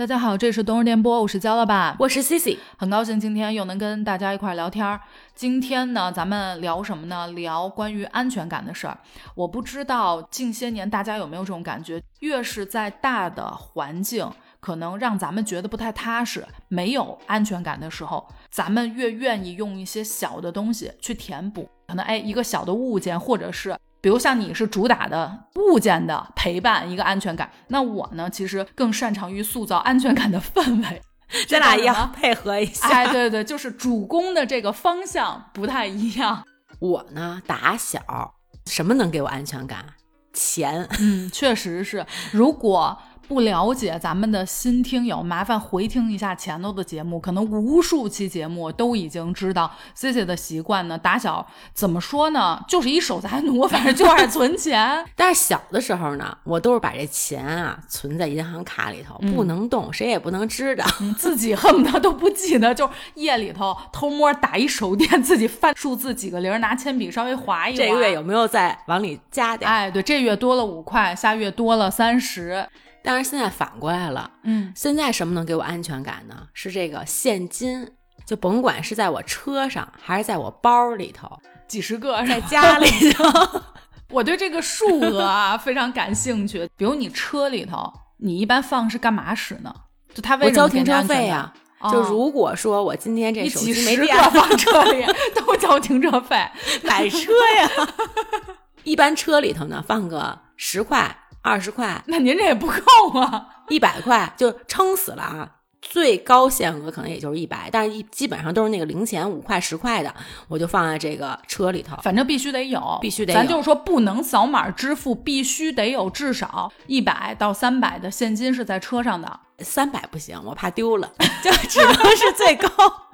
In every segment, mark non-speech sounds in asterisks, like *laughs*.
大家好，这是冬日电波，我是焦老板，我是 Cici，很高兴今天又能跟大家一块聊天儿。今天呢，咱们聊什么呢？聊关于安全感的事儿。我不知道近些年大家有没有这种感觉，越是在大的环境可能让咱们觉得不太踏实、没有安全感的时候，咱们越愿意用一些小的东西去填补。可能哎，一个小的物件，或者是。比如像你是主打的物件的陪伴，一个安全感。那我呢，其实更擅长于塑造安全感的氛围。咱俩要配合一下。哎，对对，就是主攻的这个方向不太一样。我呢，打小什么能给我安全感？钱。嗯，确实是。如果不了解咱们的新听友，麻烦回听一下前头的节目，可能无数期节目都已经知道 C C 的习惯呢。打小怎么说呢，就是一守财奴，反正就爱存钱。*laughs* 但是小的时候呢，我都是把这钱啊存在银行卡里头，不能动，谁也不能知道，*laughs* 自己恨不得都不记得，就夜里头偷摸打一手电，自己翻数字几个零，拿铅笔稍微划一划。这个月有没有再往里加点？哎，对，这月多了五块，下月多了三十。但是现在反过来了，嗯，现在什么能给我安全感呢？是这个现金，就甭管是在我车上还是在我包里头，几十个在家里头，*laughs* 我对这个数额啊非常感兴趣。比如你车里头，你一般放是干嘛使呢？就他为交停车费呀。就如果说我今天这手机没电放车里，*laughs* 都交停车费，买车呀。*laughs* 一般车里头呢放个十块。二十块，*laughs* 那您这也不够啊！一百块就撑死了啊！最高限额可能也就是一百，但是一基本上都是那个零钱，五块十块的，我就放在这个车里头。反正必须得有，必须得。咱就是说不能扫码支付，必须得有至少一百到三百的现金是在车上的。三百不行，我怕丢了，*laughs* 就只能是最高。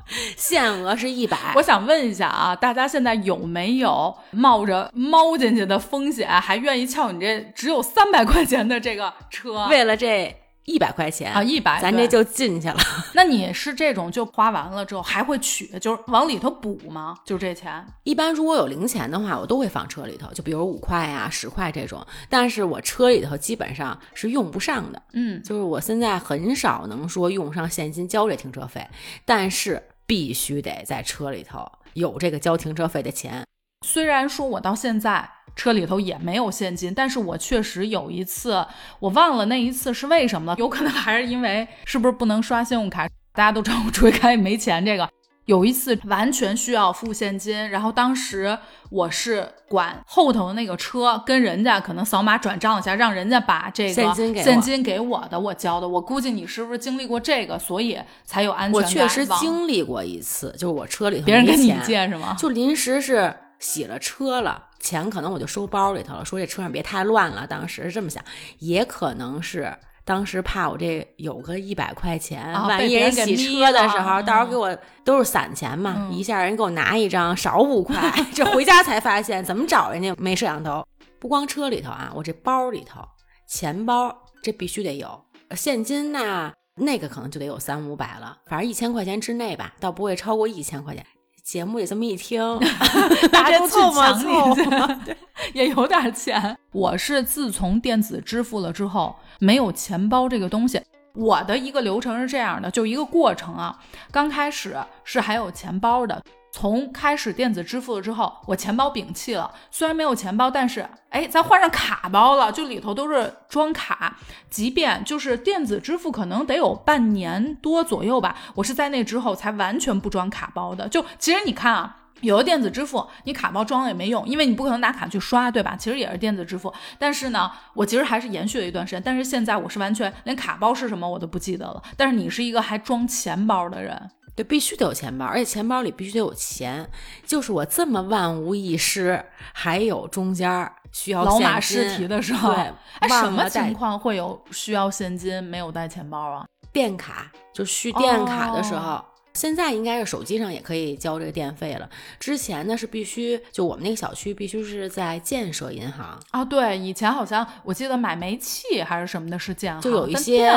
*laughs* 限额是一百，我想问一下啊，大家现在有没有冒着猫进去的风险，还愿意撬你这只有三百块钱的这个车？为了这一百块钱啊，一百，咱这就进去了。那你是这种就花完了之后还会取，就是往里头补吗？就这钱？一般如果有零钱的话，我都会放车里头，就比如五块呀、十块这种。但是我车里头基本上是用不上的，嗯，就是我现在很少能说用上现金交这停车费，但是。必须得在车里头有这个交停车费的钱。虽然说我到现在车里头也没有现金，但是我确实有一次，我忘了那一次是为什么了，有可能还是因为是不是不能刷信用卡？大家都知道我 *laughs* 出去开没钱这个。有一次完全需要付现金，然后当时我是管后头的那个车，跟人家可能扫码转账一下，让人家把这个现金给现金给我的，我交的。我估计你是不是经历过这个，所以才有安全感？我确实经历过一次，就是我车里头别人跟你借是吗？就临时是洗了车了，钱可能我就收包里头了，说这车上别太乱了。当时是这么想，也可能是。当时怕我这有个一百块钱，万一人洗车的时候，到时候给我都是散钱嘛，一下人给我拿一张少五块，*laughs* 这回家才发现怎么找人家没摄像头。不光车里头啊，我这包里头，钱包这必须得有，现金呐，那个可能就得有三五百了，反正一千块钱之内吧，倒不会超过一千块钱。节目也这么一听，*laughs* 大家凑吗？凑也有点钱。我是自从电子支付了之后，没有钱包这个东西。我的一个流程是这样的，就一个过程啊。刚开始是还有钱包的。从开始电子支付了之后，我钱包摒弃了。虽然没有钱包，但是哎，咱换上卡包了，就里头都是装卡。即便就是电子支付，可能得有半年多左右吧。我是在那之后才完全不装卡包的。就其实你看啊，有的电子支付，你卡包装了也没用，因为你不可能拿卡去刷，对吧？其实也是电子支付。但是呢，我其实还是延续了一段时间。但是现在我是完全连卡包是什么我都不记得了。但是你是一个还装钱包的人。对，必须得有钱包，而且钱包里必须得有钱。就是我这么万无一失，还有中间需要老马试题的时候，*laughs* 哎，什么情况会有需要现金没有带钱包啊？电卡就续电卡的时候。现在应该是手机上也可以交这个电费了。之前呢是必须，就我们那个小区必须是在建设银行啊。对，以前好像我记得买煤气还是什么的是建行，就有一些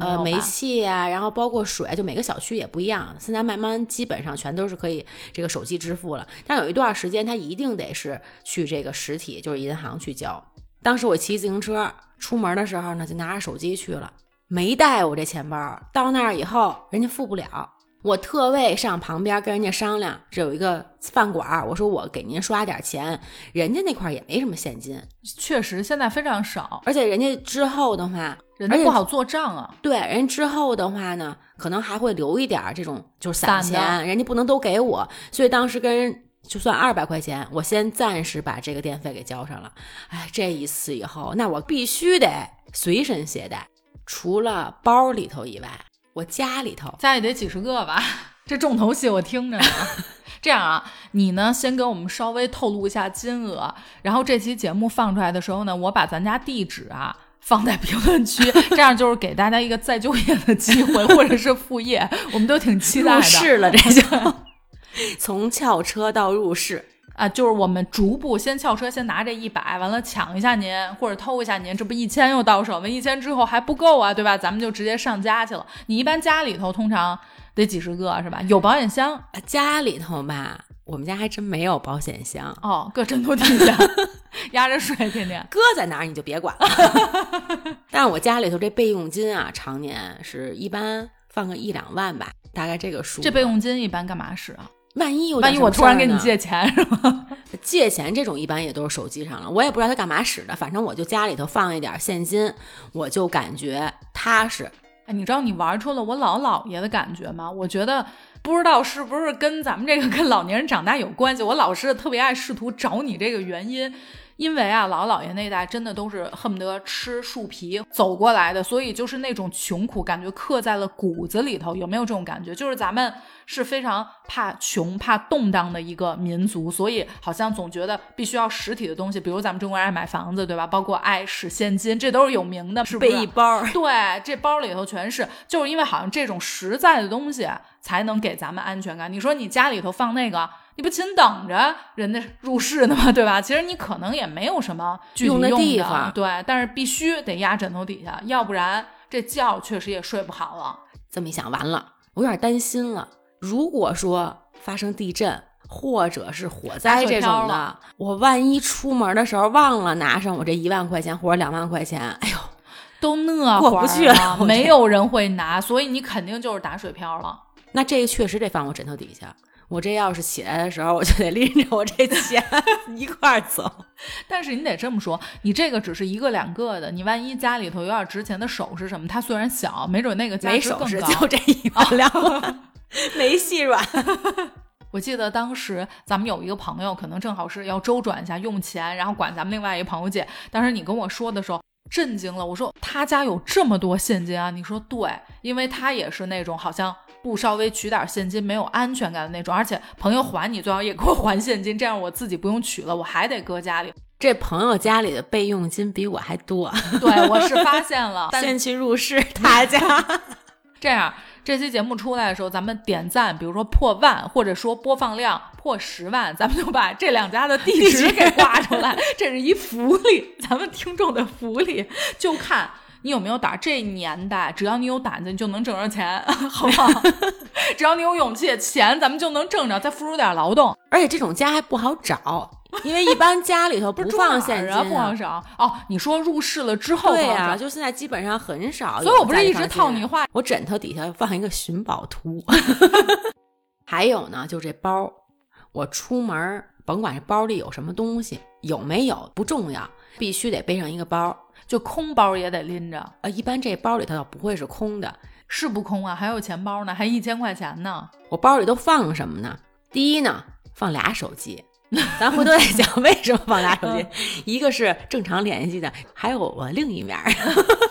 呃煤气呀，然后包括水，就每个小区也不一样。现在慢慢基本上全都是可以这个手机支付了，但有一段时间它一定得是去这个实体，就是银行去交。当时我骑自行车出门的时候呢，就拿着手机去了。没带我这钱包。到那儿以后，人家付不了。我特为上旁边跟人家商量，这有一个饭馆，我说我给您刷点钱，人家那块也没什么现金，确实现在非常少，而且人家之后的话，人家不好做账啊。对，人之后的话呢，可能还会留一点这种就是散钱，人家不能都给我，所以当时跟人就算二百块钱，我先暂时把这个电费给交上了。哎，这一次以后，那我必须得随身携带，除了包里头以外。我家里头家里得几十个吧，*laughs* 这重头戏我听着呢。*laughs* 这样啊，你呢先给我们稍微透露一下金额，然后这期节目放出来的时候呢，我把咱家地址啊放在评论区，这样就是给大家一个再就业的机会，或者是副业，我们都挺期待的。入市了，这就 *laughs* 从撬车到入市。啊，就是我们逐步先撬车，先拿这一百，完了抢一下您，或者偷一下您，这不一千又到手了？一千之后还不够啊，对吧？咱们就直接上家去了。你一般家里头通常得几十个是吧？有保险箱？家里头吧，我们家还真没有保险箱哦，搁枕头底下 *laughs* 压着睡，天天搁在哪儿你就别管了。*laughs* 但是我家里头这备用金啊，常年是一般放个一两万吧，大概这个数。这备用金一般干嘛使啊？万一有万一我突然给你借钱是吧？*laughs* 借钱这种一般也都是手机上了，我也不知道他干嘛使的，反正我就家里头放一点现金，我就感觉踏实。哎，你知道你玩出了我姥姥爷的感觉吗？我觉得不知道是不是跟咱们这个 *laughs* 跟老年人长大有关系，我老是特别爱试图找你这个原因。因为啊，老姥爷那代真的都是恨不得吃树皮走过来的，所以就是那种穷苦感觉刻在了骨子里头。有没有这种感觉？就是咱们是非常怕穷、怕动荡的一个民族，所以好像总觉得必须要实体的东西，比如咱们中国人爱买房子，对吧？包括爱使现金，这都是有名的，是？背一包，对，这包里头全是，就是因为好像这种实在的东西才能给咱们安全感。你说你家里头放那个？你不勤等着人家入室呢吗？对吧？其实你可能也没有什么用的地方，对，但是必须得压枕头底下，要不然这觉确实也睡不好了。这么一想，完了，我有点担心了。如果说发生地震或者是火灾这种的，我万一出门的时候忘了拿上我这一万块钱或者两万块钱，哎呦，都那过不去了，没有人会拿，所以你肯定就是打水漂了。那这个确实得放我枕头底下。我这要是起来的时候，我就得拎着我这钱 *laughs* 一块儿走。但是你得这么说，你这个只是一个两个的，你万一家里头有点值钱的首饰什么，它虽然小，没准那个价值更高。就这一万两，*laughs* 没细软。*laughs* 我记得当时咱们有一个朋友，可能正好是要周转一下用钱，然后管咱们另外一个朋友借。当时你跟我说的时候，震惊了。我说他家有这么多现金啊？你说对，因为他也是那种好像。不稍微取点现金没有安全感的那种，而且朋友还你最好也给我还现金，这样我自己不用取了，我还得搁家里。这朋友家里的备用金比我还多，*laughs* 对我是发现了，*laughs* 先去入市他家。*laughs* 这样这期节目出来的时候，咱们点赞，比如说破万，或者说播放量破十万，咱们就把这两家的地址给挂出来，这是一福利，咱们听众的福利，就看。你有没有胆？这年代，只要你有胆子，你就能挣着钱，*laughs* 好不好？*laughs* 只要你有勇气，钱咱们就能挣着。再付出点劳动，而且这种家还不好找，因为一般家里头不放现金，不好找。哦，你说入市了之后，对呀，就现在基本上很少。所以我不是一直套你话，我枕头底下放一个寻宝图。*laughs* 还有呢，就这包，我出门甭管这包里有什么东西，有没有不重要，必须得背上一个包。就空包也得拎着，呃，一般这包里头不会是空的，是不空啊？还有钱包呢，还一千块钱呢。我包里都放什么呢？第一呢，放俩手机，*laughs* 咱回头再讲为什么放俩手机，一个是正常联系的，还有我另一面。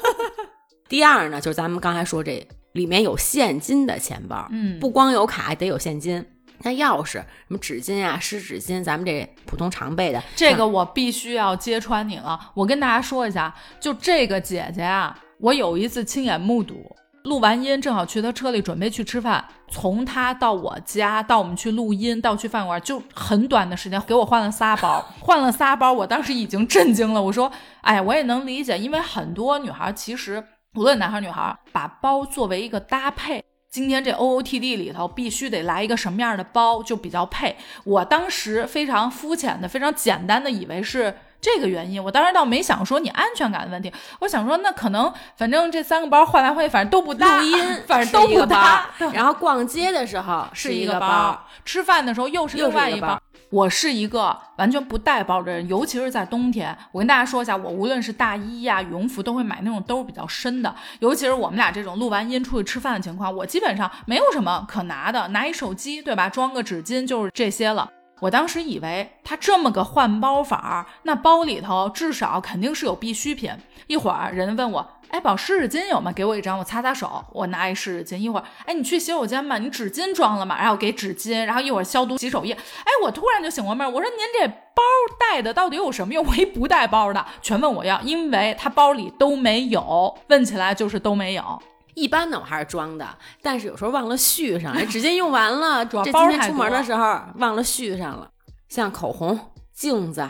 *laughs* 第二呢，就是咱们刚才说这里面有现金的钱包，嗯，不光有卡，得有现金。那钥匙、什么纸巾啊、湿纸巾，咱们这普通常备的，这个我必须要揭穿你了。我跟大家说一下，就这个姐姐啊，我有一次亲眼目睹，录完音正好去她车里准备去吃饭，从她到我家到我们去录音到去饭馆，就很短的时间，给我换了仨包，换了仨包，我当时已经震惊了。我说，哎，我也能理解，因为很多女孩其实无论男孩女孩，把包作为一个搭配。今天这 O O T D 里头必须得来一个什么样的包就比较配。我当时非常肤浅的、非常简单的以为是这个原因。我当时倒没想说你安全感的问题，我想说那可能反正这三个包换来换去，反正都不搭，录音反正都不搭。然后逛街的时候是一个包，吃饭的时候又是另外一包。我是一个完全不带包的人，尤其是在冬天。我跟大家说一下，我无论是大衣呀、羽绒服，都会买那种兜比较深的。尤其是我们俩这种录完音出去吃饭的情况，我基本上没有什么可拿的，拿一手机，对吧？装个纸巾，就是这些了。我当时以为他这么个换包法，那包里头至少肯定是有必需品。一会儿人问我。哎，宝湿纸巾有吗？给我一张，我擦擦手。我拿一湿纸巾。一会儿，哎，你去洗手间吧，你纸巾装了吗？然后给纸巾，然后一会儿消毒洗手液。哎，我突然就醒过味儿，我说您这包带的到底有什么用？我一不带包的，全问我要，因为他包里都没有。问起来就是都没有。一般呢，我还是装的，但是有时候忘了续上。*laughs* 哎，纸巾用完了，*laughs* 主要今天出门的时候忘了续上了。像口红、镜子、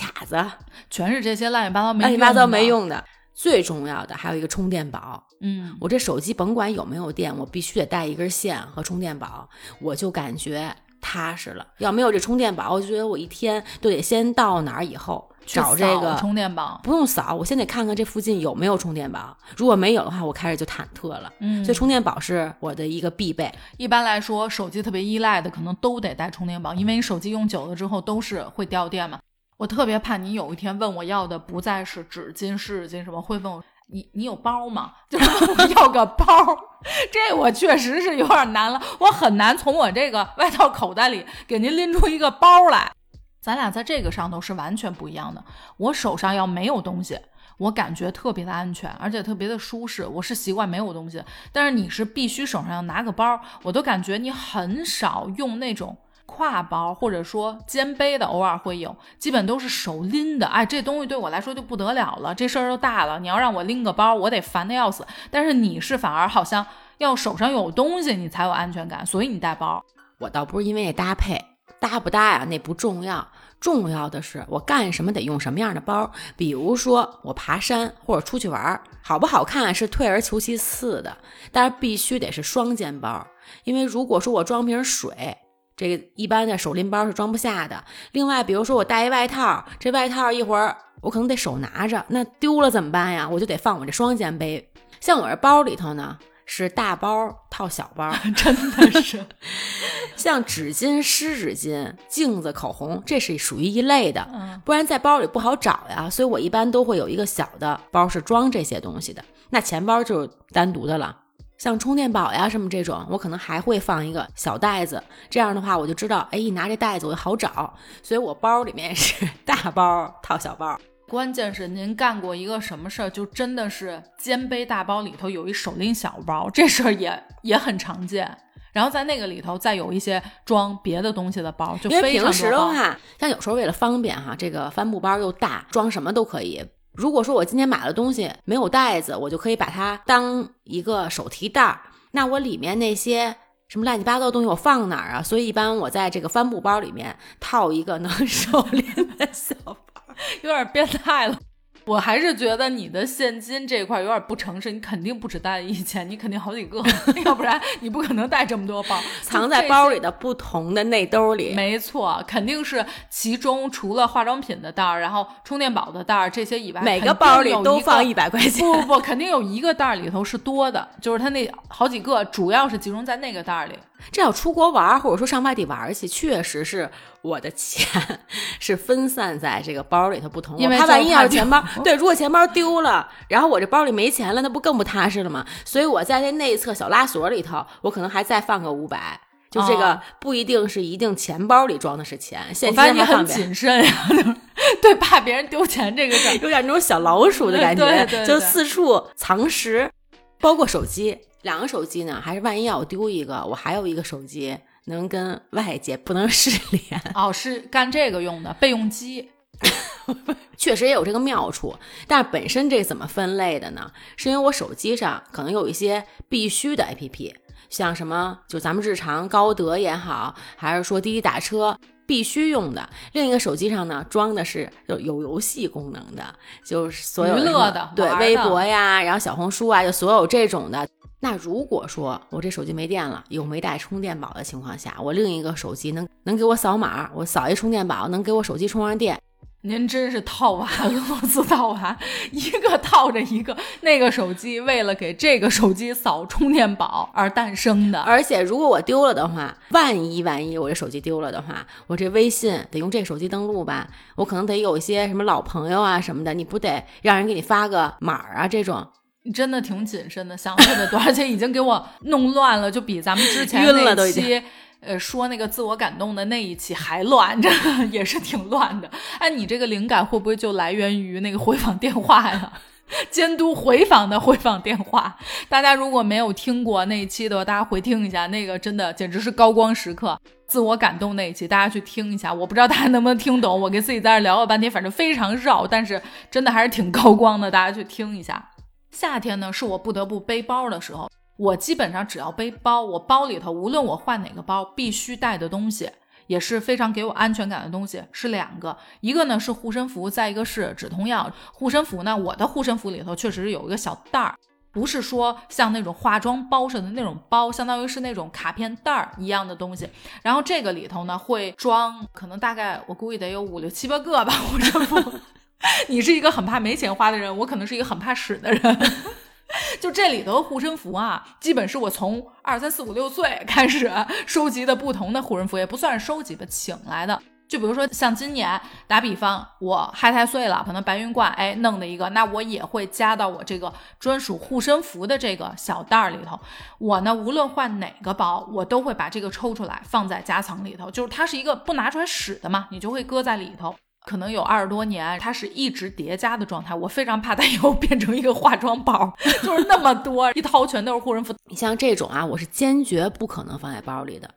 卡子，全是这些乱七八糟没乱七八糟没用的。最重要的还有一个充电宝，嗯，我这手机甭管有没有电，我必须得带一根线和充电宝，我就感觉踏实了。要没有这充电宝，我就觉得我一天都得先到哪儿以后找这个充电宝，不用扫，我先得看看这附近有没有充电宝。如果没有的话，我开始就忐忑了。嗯，所以充电宝是我的一个必备。一般来说，手机特别依赖的可能都得带充电宝，因为你手机用久了之后都是会掉电嘛。我特别怕你有一天问我要的不再是纸巾、湿纸巾什么，会问我你你有包吗？*laughs* 就是我要个包，这我确实是有点难了，我很难从我这个外套口袋里给您拎出一个包来。咱俩在这个上头是完全不一样的。我手上要没有东西，我感觉特别的安全，而且特别的舒适。我是习惯没有东西，但是你是必须手上要拿个包，我都感觉你很少用那种。挎包或者说肩背的偶尔会有，基本都是手拎的。哎，这东西对我来说就不得了了，这事儿就大了。你要让我拎个包，我得烦的要死。但是你是反而好像要手上有东西，你才有安全感，所以你带包。我倒不是因为搭配搭不搭呀，那不重要，重要的是我干什么得用什么样的包。比如说我爬山或者出去玩，好不好看是退而求其次的，但是必须得是双肩包，因为如果说我装瓶水。这个一般的手拎包是装不下的。另外，比如说我带一外套，这外套一会儿我可能得手拿着，那丢了怎么办呀？我就得放我这双肩背。像我这包里头呢，是大包套小包，*laughs* 真的是。*laughs* 像纸巾、湿纸巾、镜子、口红，这是属于一类的，不然在包里不好找呀。所以我一般都会有一个小的包是装这些东西的。那钱包就是单独的了。像充电宝呀什么这种，我可能还会放一个小袋子，这样的话我就知道，哎，一拿这袋子我就好找。所以我包里面是 *laughs* 大包套小包。关键是您干过一个什么事儿，就真的是肩背大包里头有一手拎小包，这事儿也也很常见。然后在那个里头再有一些装别的东西的包，就因为平时的话，像有时候为了方便哈，这个帆布包又大，装什么都可以。如果说我今天买了东西没有袋子，我就可以把它当一个手提袋儿。那我里面那些什么乱七八糟的东西我放哪儿啊？所以一般我在这个帆布包里面套一个能手拎的小包，*laughs* 有点变态了。我还是觉得你的现金这块有点不诚实，你肯定不止带一千，你肯定好几个，*laughs* 要不然你不可能带这么多包，藏在包里的不同的内兜里。没错，肯定是其中除了化妆品的袋儿，然后充电宝的袋儿这些以外，每个包里都放一百块钱。不不不，肯定有一个袋儿里头是多的，就是它那好几个，主要是集中在那个袋儿里。这要出国玩，或者说上外地玩去，确实是我的钱 *laughs* 是分散在这个包里头不同。因为他万一要是钱包，*laughs* 对，如果钱包丢了，然后我这包里没钱了，那不更不踏实了吗？所以我在那内侧小拉锁里头，我可能还再放个五百，就这个不一定是一定钱包里装的是钱，现金还很谨慎呀，对，怕别人丢钱这个事儿，有点那种小老鼠的感觉，就四处藏食，包括手机。两个手机呢，还是万一要我丢一个，我还有一个手机能跟外界不能失联 *laughs* 哦，是干这个用的备用机，*laughs* 确实也有这个妙处。但是本身这怎么分类的呢？是因为我手机上可能有一些必须的 APP，像什么就咱们日常高德也好，还是说滴滴打车必须用的。另一个手机上呢，装的是有有游戏功能的，就是所有娱乐的，对微博呀，然后小红书啊，就所有这种的。那如果说我这手机没电了，又没带充电宝的情况下，我另一个手机能能给我扫码，我扫一充电宝能给我手机充上电，您真是套娃，俄罗斯套娃，一个套着一个。那个手机为了给这个手机扫充电宝而诞生的。而且如果我丢了的话，万一万一我这手机丢了的话，我这微信得用这手机登录吧？我可能得有一些什么老朋友啊什么的，你不得让人给你发个码啊？这种你真的挺谨慎的，想特别多，*laughs* 而且已经给我弄乱了，就比咱们之前那期。呃，说那个自我感动的那一期还乱着，*laughs* 也是挺乱的。哎，你这个灵感会不会就来源于那个回访电话呀？*laughs* 监督回访的回访电话，大家如果没有听过那一期的话，大家回听一下，那个真的简直是高光时刻，自我感动那一期，大家去听一下。我不知道大家能不能听懂，我跟自己在这聊了半天，反正非常绕，但是真的还是挺高光的，大家去听一下。夏天呢，是我不得不背包的时候。我基本上只要背包，我包里头无论我换哪个包，必须带的东西也是非常给我安全感的东西是两个，一个呢是护身符，再一个是止痛药。护身符呢，我的护身符里头确实是有一个小袋儿，不是说像那种化妆包似的那种包，相当于是那种卡片袋儿一样的东西。然后这个里头呢会装，可能大概我估计得有五六七八个吧护身符。*laughs* 你是一个很怕没钱花的人，我可能是一个很怕屎的人。*laughs* 就这里头护身符啊，基本是我从二三四五六岁开始收集的不同的护身符，也不算是收集吧，请来的。就比如说像今年打比方，我嗨太岁了，可能白云观哎弄的一个，那我也会加到我这个专属护身符的这个小袋儿里头。我呢，无论换哪个包，我都会把这个抽出来放在夹层里头，就是它是一个不拿出来使的嘛，你就会搁在里头。可能有二十多年，它是一直叠加的状态。我非常怕它以后变成一个化妆包，*laughs* 就是那么多一掏全都是护身符。你像这种啊，我是坚决不可能放在包里的，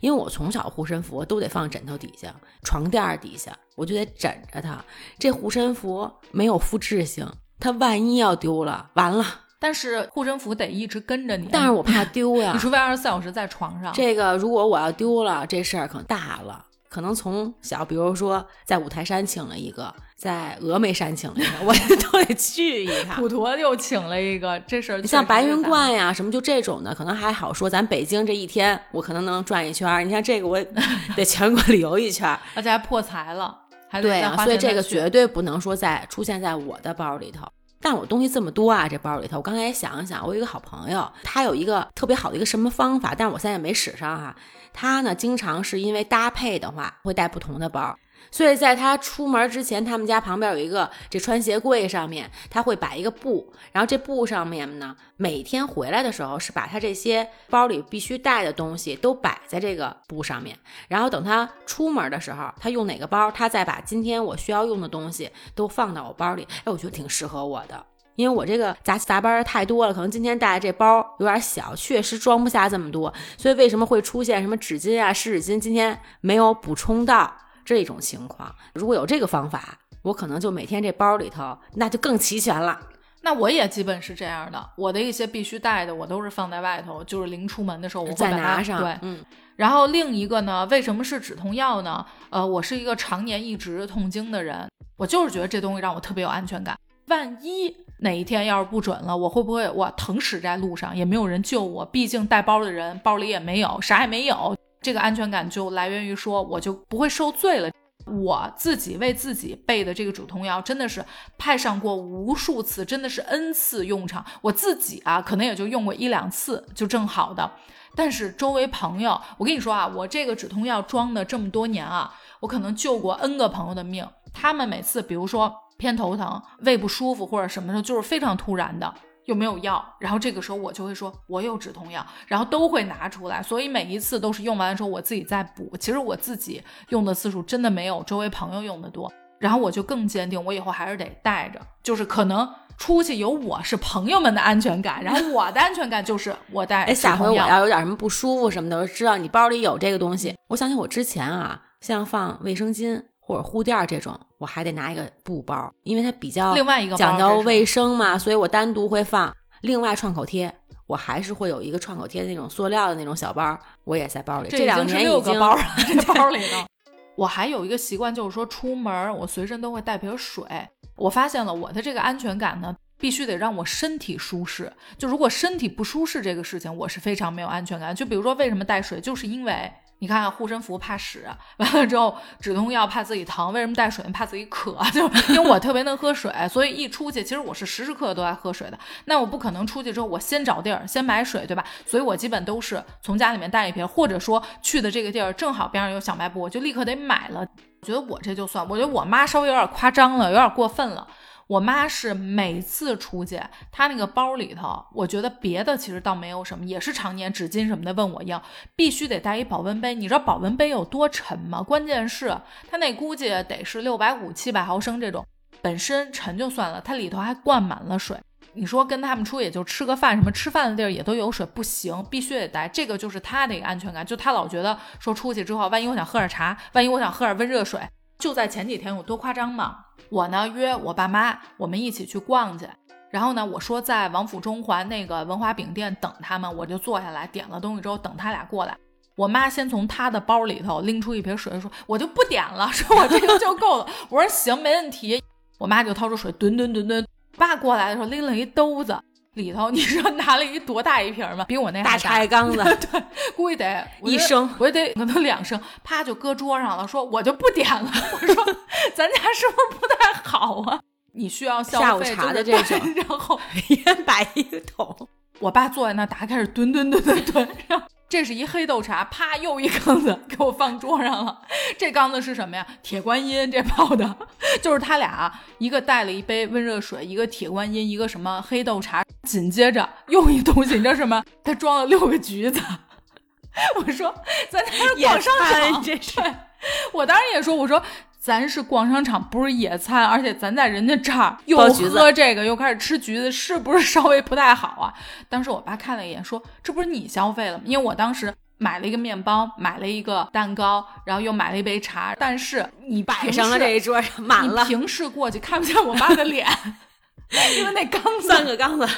因为我从小护身符都得放枕头底下、床垫底下，我就得枕着它。这护身符没有复制性，它万一要丢了，完了。但是护身符得一直跟着你，但是我怕丢呀。*laughs* 你除非二十四小时在床上。这个如果我要丢了，这事儿可大了。可能从小，比如说在五台山请了一个，在峨眉山请了一个，*laughs* 我都得去一趟。普陀又请了一个，这事儿像白云观呀什么就这种的，可能还好说。咱北京这一天，我可能能转一圈。你像这个，我得全国 *laughs* 旅游一圈，而且还破财了，还对啊，所以这个绝对不能说在出现在我的包里头。但我东西这么多啊，这包里头，我刚才也想一想，我有一个好朋友，他有一个特别好的一个什么方法，但是我现在也没使上哈。他呢，经常是因为搭配的话，会带不同的包。所以在他出门之前，他们家旁边有一个这穿鞋柜，上面他会摆一个布，然后这布上面呢，每天回来的时候是把他这些包里必须带的东西都摆在这个布上面，然后等他出门的时候，他用哪个包，他再把今天我需要用的东西都放到我包里。哎，我觉得挺适合我的。因为我这个杂七杂八太多了，可能今天带的这包有点小，确实装不下这么多，所以为什么会出现什么纸巾啊、湿纸巾今天没有补充到这种情况？如果有这个方法，我可能就每天这包里头那就更齐全了。那我也基本是这样的，我的一些必须带的我都是放在外头，就是临出门的时候我再拿上。对，嗯。然后另一个呢，为什么是止痛药呢？呃，我是一个常年一直痛经的人，我就是觉得这东西让我特别有安全感。万一哪一天要是不准了，我会不会我疼死在路上，也没有人救我？毕竟带包的人包里也没有，啥也没有。这个安全感就来源于说，我就不会受罪了。我自己为自己备的这个止痛药，真的是派上过无数次，真的是 n 次用场。我自己啊，可能也就用过一两次，就正好的。但是周围朋友，我跟你说啊，我这个止痛药装的这么多年啊，我可能救过 n 个朋友的命。他们每次，比如说。偏头疼、胃不舒服或者什么的，就是非常突然的，又没有药，然后这个时候我就会说，我有止痛药，然后都会拿出来，所以每一次都是用完的时候我自己再补。其实我自己用的次数真的没有周围朋友用的多，然后我就更坚定，我以后还是得带着，就是可能出去有我是朋友们的安全感，然后我的安全感就是我带。哎，下回我要有点什么不舒服什么的，我知道你包里有这个东西。我想起我之前啊，像放卫生巾。或者护垫这种，我还得拿一个布包，因为它比较另外一个讲究卫生嘛，所以我单独会放。另外创口贴，我还是会有一个创口贴的那种塑料的那种小包，我也在包里。这两年已经包了 *laughs* 包里头。我还有一个习惯，就是说出门我随身都会带瓶水。我发现了我的这个安全感呢，必须得让我身体舒适。就如果身体不舒适这个事情，我是非常没有安全感。就比如说为什么带水，就是因为。你看护身符怕屎，完了之后止痛药怕自己疼，为什么带水？怕自己渴，*laughs* 就因为我特别能喝水，所以一出去，其实我是时时刻刻都在喝水的。那我不可能出去之后我先找地儿先买水，对吧？所以我基本都是从家里面带一瓶，或者说去的这个地儿正好边上有小卖部，我就立刻得买了。我觉得我这就算，我觉得我妈稍微有点夸张了，有点过分了。我妈是每次出去，她那个包里头，我觉得别的其实倒没有什么，也是常年纸巾什么的，问我要，必须得带一保温杯。你知道保温杯有多沉吗？关键是它那估计得是六百五、七百毫升这种，本身沉就算了，它里头还灌满了水。你说跟他们出也就吃个饭，什么吃饭的地儿也都有水，不行，必须得带。这个就是他的一个安全感，就他老觉得说出去之后，万一我想喝点茶，万一我想喝点温热水，就在前几天有多夸张吗？我呢约我爸妈，我们一起去逛去。然后呢，我说在王府中环那个文华饼店等他们，我就坐下来点了东西之后等他俩过来。我妈先从她的包里头拎出一瓶水，说我就不点了，*laughs* 说我这个就够了。我说行，没问题。我妈就掏出水，吨吨吨吨。爸过来的时候拎了一兜子，里头你知道拿了一多大一瓶吗？比我那大茶叶缸子，*laughs* 对，估计得一升，我也得可能两升，啪就搁桌上了，说我就不点了。*laughs* 我说咱家是不是不太好啊？你需要下午茶的这种，*laughs* 然后一人摆一个桶。我爸坐在那打开始蹲蹲蹲蹲蹲，然后。这是一黑豆茶，啪，又一缸子给我放桌上了。*laughs* 这缸子是什么呀？铁观音，这泡的，*laughs* 就是他俩，一个带了一杯温热水，一个铁观音，一个什么黑豆茶。紧接着又一东西，你知道什么？他装了六个橘子。*laughs* 我说，咱家是逛商场，这是。我当时也说，我说。咱是逛商场，不是野餐，而且咱在人家这儿又喝这个，又开始吃橘子，是不是稍微不太好啊？当时我爸看了一眼，说：“这不是你消费了吗？”因为我当时买了一个面包，买了一个蛋糕，然后又买了一杯茶。但是你摆上了这一桌满了，平视过去看不见我爸的脸，*laughs* 因为那缸子三个缸子，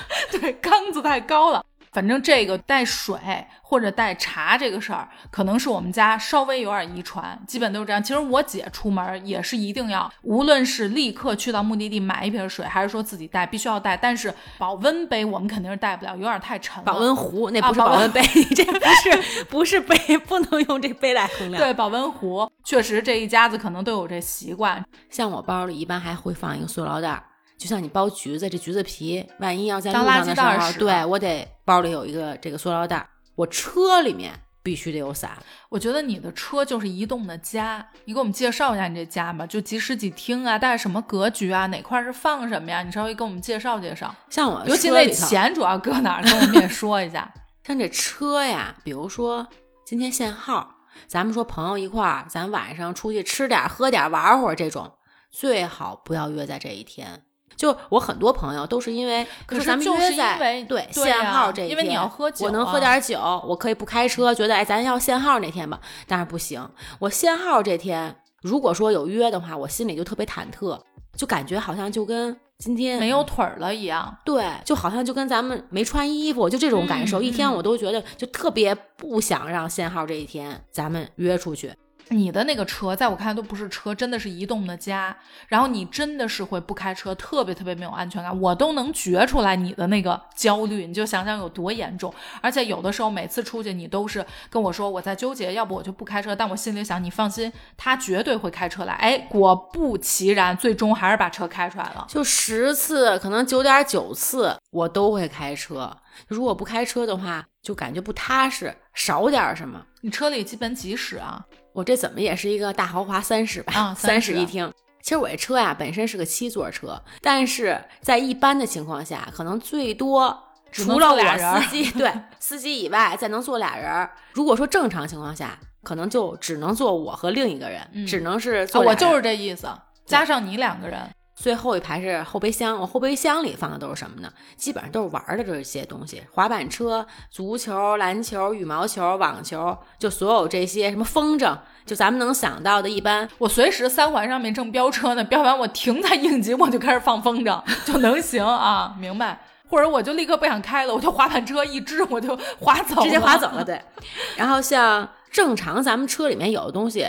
对，缸子太高了。反正这个带水或者带茶这个事儿，可能是我们家稍微有点遗传，基本都是这样。其实我姐出门也是一定要，无论是立刻去到目的地买一瓶水，还是说自己带，必须要带。但是保温杯我们肯定是带不了，有点太沉了。保温壶那不是保温杯，*laughs* 这不是不是杯，不能用这杯来衡量。对，保温壶确实这一家子可能都有这习惯。像我包里一般还会放一个塑料袋。就像你剥橘子，这橘子皮万一要在路上的时候，对我得包里有一个这个塑料袋。我车里面必须得有伞。我觉得你的车就是移动的家，你给我们介绍一下你这家吧，就几室几厅啊，带什么格局啊，哪块是放什么呀？你稍微给我们介绍介绍。像我，尤其那钱主要搁哪儿，跟我们也说一下。*laughs* 像这车呀，比如说今天限号，咱们说朋友一块儿，咱晚上出去吃点、喝点、玩会儿这种，最好不要约在这一天。就我很多朋友都是因为，可是咱们约在对限号这一天，因为你要喝酒，我能喝点酒，我可以不开车，觉得哎，咱要限号那天吧。但是不行，我限号这天，如果说有约的话，我心里就特别忐忑，就感觉好像就跟今天没有腿了一样。对，就好像就跟咱们没穿衣服，就这种感受，一天我都觉得就特别不想让限号这一天咱们约出去。你的那个车，在我看来都不是车，真的是移动的家。然后你真的是会不开车，特别特别没有安全感，我都能觉出来你的那个焦虑。你就想想有多严重。而且有的时候每次出去，你都是跟我说我在纠结，要不我就不开车。但我心里想，你放心，他绝对会开车来。哎，果不其然，最终还是把车开出来了。就十次，可能九点九次，我都会开车。如果不开车的话，就感觉不踏实，少点什么。你车里基本几室啊？我这怎么也是一个大豪华三室吧，*laughs* 三室一厅。其实我这车呀，本身是个七座车，但是在一般的情况下，可能最多除了我司机，对司机以外，再能坐俩人。如果说正常情况下，可能就只能坐我和另一个人，只能是坐。我就是这意思，加上你两个人。最后一排是后备箱，我后备箱里放的都是什么呢？基本上都是玩的这些东西，滑板车、足球、篮球、羽毛球、网球，就所有这些什么风筝，就咱们能想到的。一般我随时三环上面正飙车呢，飙完我停在应急，我就开始放风筝，就能行啊，明白？或者我就立刻不想开了，我就滑板车一支我就滑走，直接滑走了。对。然后像正常咱们车里面有的东西，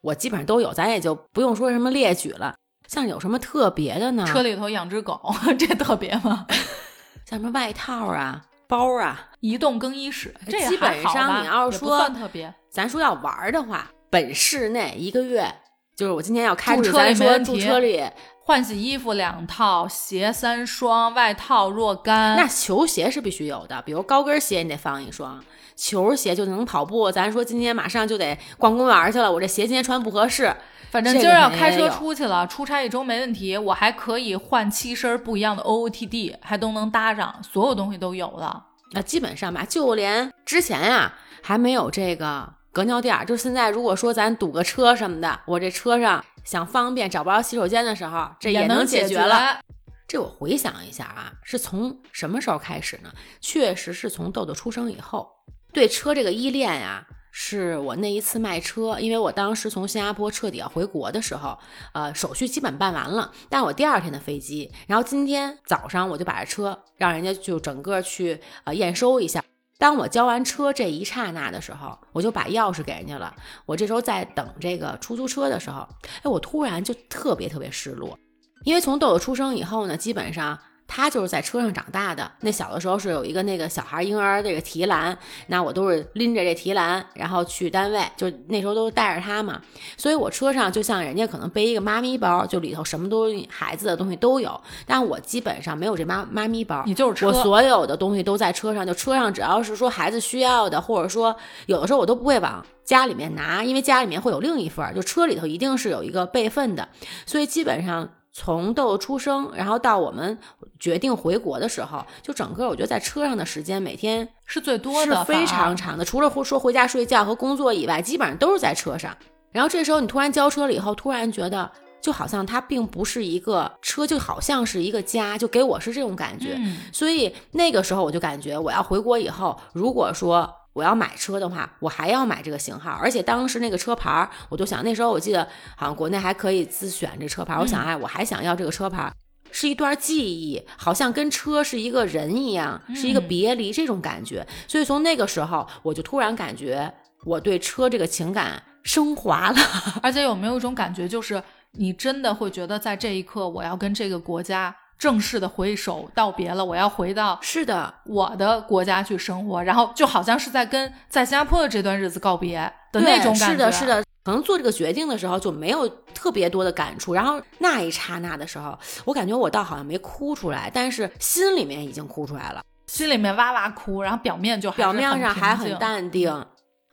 我基本上都有，咱也就不用说什么列举了。像有什么特别的呢？车里头养只狗，*laughs* 这特别吗？*laughs* 像什么外套啊、包啊，移动更衣室，这基本上你要是说算特别，咱说要玩的话，本市内一个月就是我今天要开车咱说住车里换洗衣服两套，鞋三双，外套若干。那球鞋是必须有的，比如高跟鞋你得放一双，球鞋就能跑步。咱说今天马上就得逛公园去了，我这鞋今天穿不合适。反正今儿要开车出去了，出差一周没问题。我还可以换七身不一样的 OOTD，还都能搭上，所有东西都有了。那基本上吧，就连之前呀还没有这个隔尿垫，就现在如果说咱堵个车什么的，我这车上想方便找不着洗手间的时候，这也能解决了。这我回想一下啊，是从什么时候开始呢？确实是从豆豆出生以后，对车这个依恋呀。是我那一次卖车，因为我当时从新加坡彻底要回国的时候，呃，手续基本办完了，但我第二天的飞机，然后今天早上我就把这车让人家就整个去呃验收一下。当我交完车这一刹那的时候，我就把钥匙给人家了。我这时候在等这个出租车的时候，哎，我突然就特别特别失落，因为从豆豆出生以后呢，基本上。他就是在车上长大的。那小的时候是有一个那个小孩婴儿这个提篮，那我都是拎着这提篮，然后去单位，就那时候都带着他嘛。所以我车上就像人家可能背一个妈咪包，就里头什么都孩子的东西都有。但我基本上没有这妈妈咪包，你就是我所有的东西都在车上。就车上只要是说孩子需要的，或者说有的时候我都不会往家里面拿，因为家里面会有另一份，就车里头一定是有一个备份的。所以基本上。从豆出生，然后到我们决定回国的时候，就整个我觉得在车上的时间每天是最多的，是非常长的。除了说回家睡觉和工作以外，基本上都是在车上。然后这时候你突然交车了以后，突然觉得就好像它并不是一个车，就好像是一个家，就给我是这种感觉。所以那个时候我就感觉我要回国以后，如果说。我要买车的话，我还要买这个型号，而且当时那个车牌，我就想那时候我记得好像国内还可以自选这车牌，我想哎，我还想要这个车牌，是一段记忆，好像跟车是一个人一样，是一个别离这种感觉。所以从那个时候，我就突然感觉我对车这个情感升华了。而且有没有一种感觉，就是你真的会觉得在这一刻，我要跟这个国家。正式的挥手道别了，我要回到是的我的国家去生活，然后就好像是在跟在新加坡的这段日子告别的那种感觉。是的，是的，可能做这个决定的时候就没有特别多的感触，然后那一刹那的时候，我感觉我倒好像没哭出来，但是心里面已经哭出来了，心里面哇哇哭，然后表面就表面上还很淡定。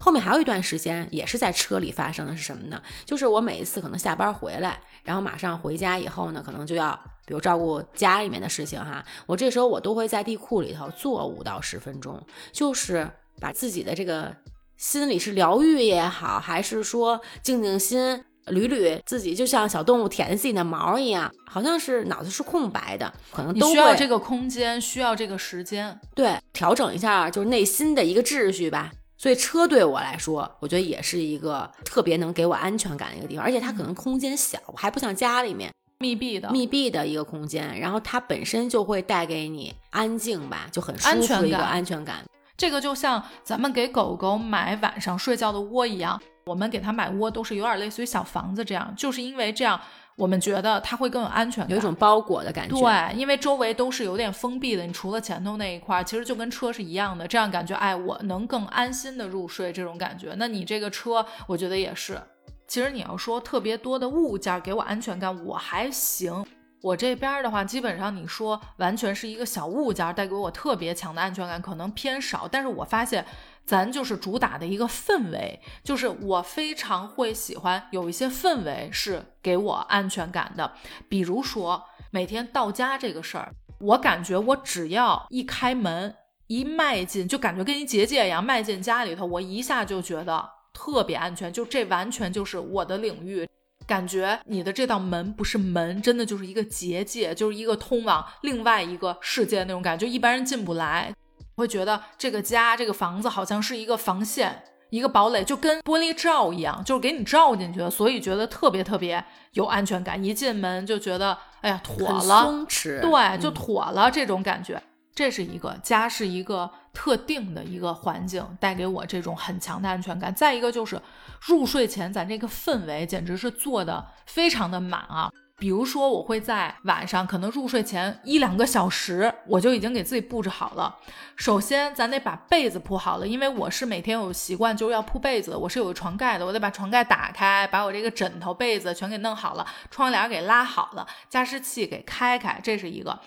后面还有一段时间也是在车里发生的是什么呢？就是我每一次可能下班回来，然后马上回家以后呢，可能就要比如照顾家里面的事情哈，我这时候我都会在地库里头坐五到十分钟，就是把自己的这个心里是疗愈也好，还是说静静心捋捋自己，就像小动物舔自己的毛一样，好像是脑子是空白的，可能都需要这个空间，需要这个时间，对，调整一下就是内心的一个秩序吧。所以车对我来说，我觉得也是一个特别能给我安全感的一个地方，而且它可能空间小，还不像家里面密闭的密闭的一个空间，然后它本身就会带给你安静吧，就很舒服的一个安全感。这个就像咱们给狗狗买晚上睡觉的窝一样，我们给它买窝都是有点类似于小房子这样，就是因为这样。我们觉得它会更有安全感，有一种包裹的感觉。对，因为周围都是有点封闭的，你除了前头那一块，其实就跟车是一样的，这样感觉，哎，我能更安心的入睡，这种感觉。那你这个车，我觉得也是。其实你要说特别多的物件给我安全感，我还行。我这边儿的话，基本上你说完全是一个小物件带给我特别强的安全感，可能偏少。但是我发现。咱就是主打的一个氛围，就是我非常会喜欢有一些氛围是给我安全感的。比如说每天到家这个事儿，我感觉我只要一开门一迈进，就感觉跟一结界一样，迈进家里头，我一下就觉得特别安全。就这完全就是我的领域，感觉你的这道门不是门，真的就是一个结界，就是一个通往另外一个世界的那种感觉，就一般人进不来。会觉得这个家、这个房子好像是一个防线、一个堡垒，就跟玻璃罩一样，就是给你罩进去的，所以觉得特别特别有安全感。一进门就觉得，哎呀，妥了，松弛，对，就妥了，这种感觉。这是一个家，是一个特定的一个环境，带给我这种很强的安全感。再一个就是入睡前，咱这个氛围简直是做的非常的满啊。比如说，我会在晚上可能入睡前一两个小时，我就已经给自己布置好了。首先，咱得把被子铺好了，因为我是每天有习惯就是要铺被子，我是有个床盖的，我得把床盖打开，把我这个枕头、被子全给弄好了，窗帘给拉好了，加湿器给开开，这是一个。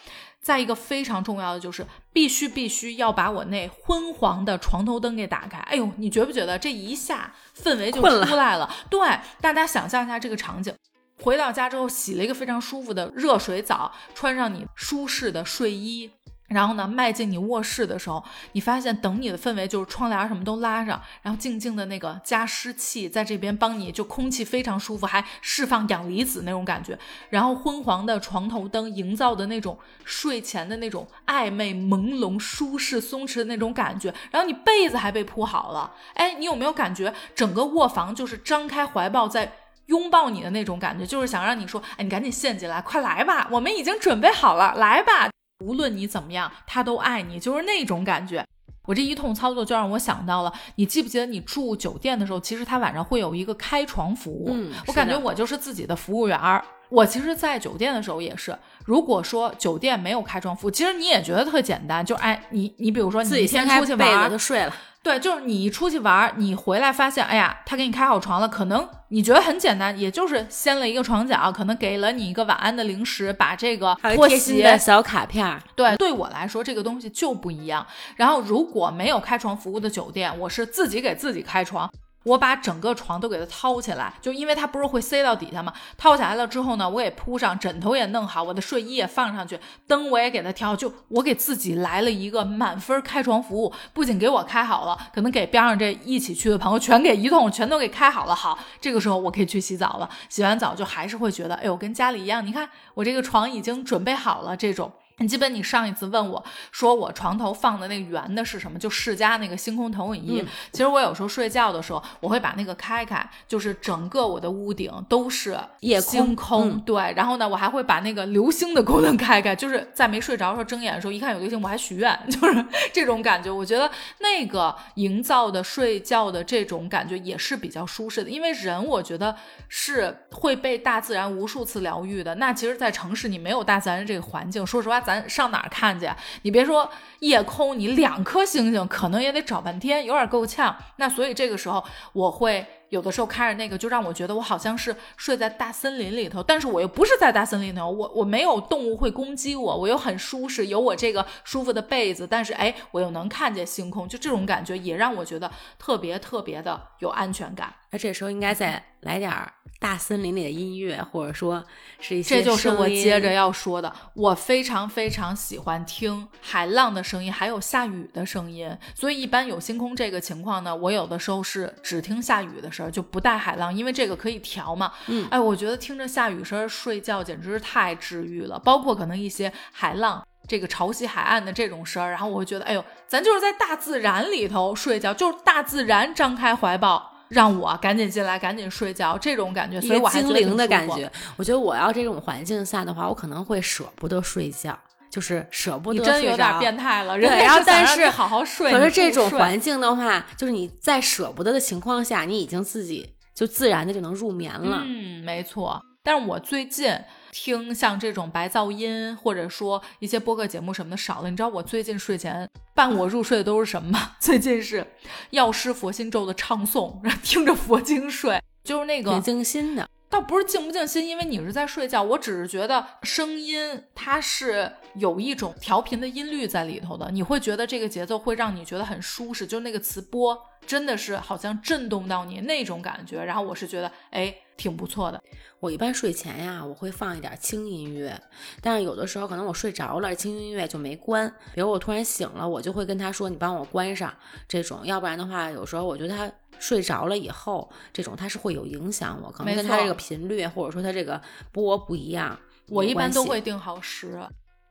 再一个非常重要的就是，必须必须要把我那昏黄的床头灯给打开。哎呦，你觉不觉得这一下氛围就出来了？对，大家想象一下这个场景。回到家之后，洗了一个非常舒服的热水澡，穿上你舒适的睡衣，然后呢，迈进你卧室的时候，你发现等你的氛围就是窗帘什么都拉上，然后静静的那个加湿器在这边帮你，就空气非常舒服，还释放氧离子那种感觉，然后昏黄的床头灯营造的那种睡前的那种暧昧、朦胧、舒适、松弛的那种感觉，然后你被子还被铺好了，哎，你有没有感觉整个卧房就是张开怀抱在？拥抱你的那种感觉，就是想让你说，哎，你赶紧陷进来，快来吧，我们已经准备好了，来吧。无论你怎么样，他都爱你，就是那种感觉。我这一通操作就让我想到了，你记不记得你住酒店的时候，其实他晚上会有一个开床服务。嗯，我感觉我就是自己的服务员儿。我其实，在酒店的时候也是，如果说酒店没有开窗服务，其实你也觉得特简单，就哎，你你比如说自己先出去玩就睡了。对，就是你一出去玩，你回来发现，哎呀，他给你开好床了，可能你觉得很简单，也就是掀了一个床角，可能给了你一个晚安的零食，把这个拖鞋的小卡片。对，对我来说这个东西就不一样。然后如果没有开床服务的酒店，我是自己给自己开床。我把整个床都给它掏起来，就因为它不是会塞到底下嘛。掏起来了之后呢，我也铺上枕头也弄好，我的睡衣也放上去，灯我也给它调，就我给自己来了一个满分开床服务，不仅给我开好了，可能给边上这一起去的朋友全给一通，全都给开好了。好，这个时候我可以去洗澡了。洗完澡就还是会觉得，哎呦，跟家里一样。你看我这个床已经准备好了，这种。你记得你上一次问我说我床头放的那个圆的是什么？就世嘉那个星空投影仪。其实我有时候睡觉的时候，我会把那个开开，就是整个我的屋顶都是夜空。对，然后呢，我还会把那个流星的功能开开，就是在没睡着的时候睁眼的时候，一看有流星，我还许愿，*laughs* 就是这种感觉。我觉得那个营造的睡觉的这种感觉也是比较舒适的，因为人我觉得是会被大自然无数次疗愈的。那其实，在城市你没有大自然的这个环境，说实话。咱上哪儿看去？你别说夜空，你两颗星星可能也得找半天，有点够呛。那所以这个时候，我会有的时候开着那个，就让我觉得我好像是睡在大森林里头，但是我又不是在大森林里头，我我没有动物会攻击我，我又很舒适，有我这个舒服的被子，但是哎，我又能看见星空，就这种感觉也让我觉得特别特别的有安全感。那这时候应该再来点儿。大森林里的音乐，或者说是一些，这就是我接着要说的。我非常非常喜欢听海浪的声音，还有下雨的声音。所以一般有星空这个情况呢，我有的时候是只听下雨的声，就不带海浪，因为这个可以调嘛。嗯，哎，我觉得听着下雨声睡觉简直是太治愈了。包括可能一些海浪，这个潮汐海岸的这种声儿，然后我会觉得，哎呦，咱就是在大自然里头睡觉，就是大自然张开怀抱。让我赶紧进来，赶紧睡觉，这种感觉，所以我精灵的感觉。我觉得我要这种环境下的话，我可能会舍不得睡觉，就是舍不得。你真有点变态了，对。然后但是好好睡。可是这种环境的话，就是你在舍不得的情况下，你已经自己就自然的就能入眠了。嗯，没错。但是我最近。听像这种白噪音，或者说一些播客节目什么的少了。你知道我最近睡前伴我入睡的都是什么吗？*laughs* 最近是药师佛心咒的唱诵，听着佛经睡，就是那个挺静心的。倒不是静不静心，因为你是在睡觉，我只是觉得声音它是有一种调频的音律在里头的，你会觉得这个节奏会让你觉得很舒适，就那个磁波真的是好像震动到你那种感觉。然后我是觉得，哎。挺不错的。我一般睡前呀，我会放一点轻音乐，但是有的时候可能我睡着了，轻音乐就没关。比如我突然醒了，我就会跟他说：“你帮我关上。”这种，要不然的话，有时候我觉得他睡着了以后，这种他是会有影响我，可能跟他这个频率或者说他这个波不一样。我一般都会定好时。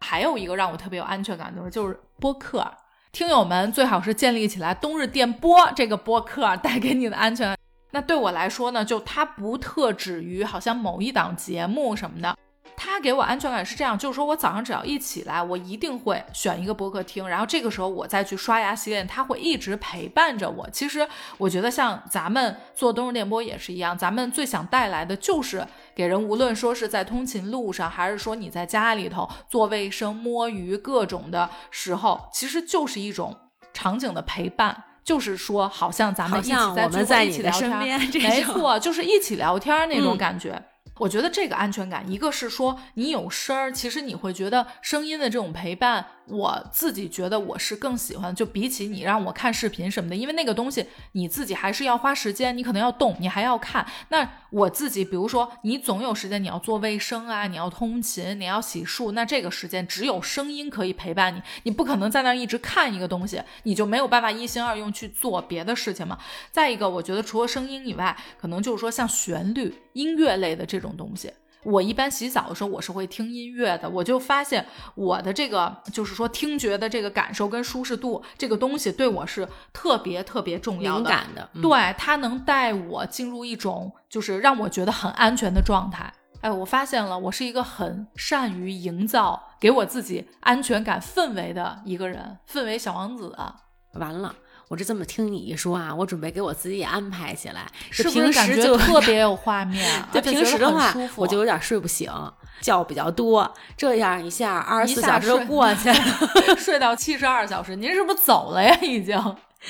还有一个让我特别有安全感的就是播客，听友们最好是建立起来冬日电波这个播客带给你的安全。那对我来说呢，就它不特指于好像某一档节目什么的，它给我安全感是这样，就是说我早上只要一起来，我一定会选一个播客听，然后这个时候我再去刷牙洗脸，它会一直陪伴着我。其实我觉得像咱们做冬日电波也是一样，咱们最想带来的就是给人，无论说是在通勤路上，还是说你在家里头做卫生、摸鱼各种的时候，其实就是一种场景的陪伴。就是说，好像咱们一起在一起聊天，没错，就是一起聊天那种感觉。我觉得这个安全感，一个是说你有声儿，其实你会觉得声音的这种陪伴。我自己觉得我是更喜欢，就比起你让我看视频什么的，因为那个东西你自己还是要花时间，你可能要动，你还要看。那我自己，比如说你总有时间，你要做卫生啊，你要通勤，你要洗漱，那这个时间只有声音可以陪伴你，你不可能在那一直看一个东西，你就没有办法一心二用去做别的事情嘛。再一个，我觉得除了声音以外，可能就是说像旋律、音乐类的这种东西。我一般洗澡的时候，我是会听音乐的。我就发现我的这个，就是说听觉的这个感受跟舒适度，这个东西对我是特别特别重要的。敏感的，对，它能带我进入一种就是让我觉得很安全的状态。哎，我发现了，我是一个很善于营造给我自己安全感氛围的一个人，氛围小王子。完了。我这这么听你一说啊，我准备给我自己也安排起来。是不是感觉特 *laughs* 别有画面？对，平时的话我就有点睡不醒，觉比较多。这样一下二十四小时就过去了，*laughs* 睡到七十二小时。您是不是走了呀？已经？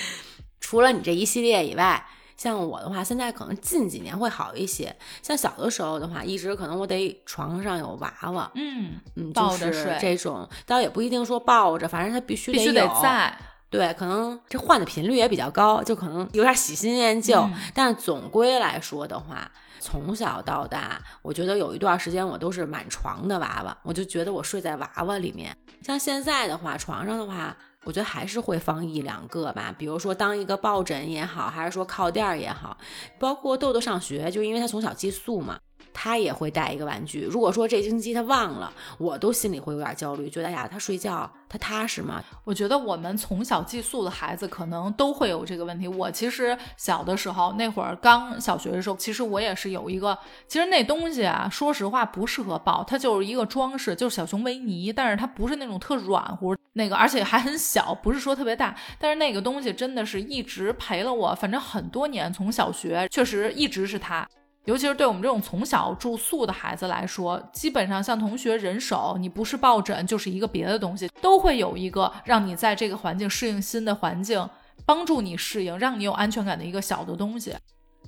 *laughs* 除了你这一系列以外，像我的话，现在可能近几年会好一些。像小的时候的话，一直可能我得床上有娃娃，嗯嗯，就是这种，倒也不一定说抱着，反正他必须必须得在。对，可能这换的频率也比较高，就可能有点喜新厌旧。但总归来说的话，从小到大，我觉得有一段时间我都是满床的娃娃，我就觉得我睡在娃娃里面。像现在的话，床上的话，我觉得还是会放一两个吧，比如说当一个抱枕也好，还是说靠垫也好。包括豆豆上学，就因为他从小寄宿嘛。他也会带一个玩具。如果说这星期他忘了，我都心里会有点焦虑，觉得呀，他睡觉他踏实吗？我觉得我们从小寄宿的孩子可能都会有这个问题。我其实小的时候那会儿刚小学的时候，其实我也是有一个，其实那东西啊，说实话不适合抱，它就是一个装饰，就是小熊维尼，但是它不是那种特软乎那个，而且还很小，不是说特别大。但是那个东西真的是一直陪了我，反正很多年，从小学确实一直是它。尤其是对我们这种从小住宿的孩子来说，基本上像同学人手，你不是抱枕就是一个别的东西，都会有一个让你在这个环境适应新的环境，帮助你适应，让你有安全感的一个小的东西。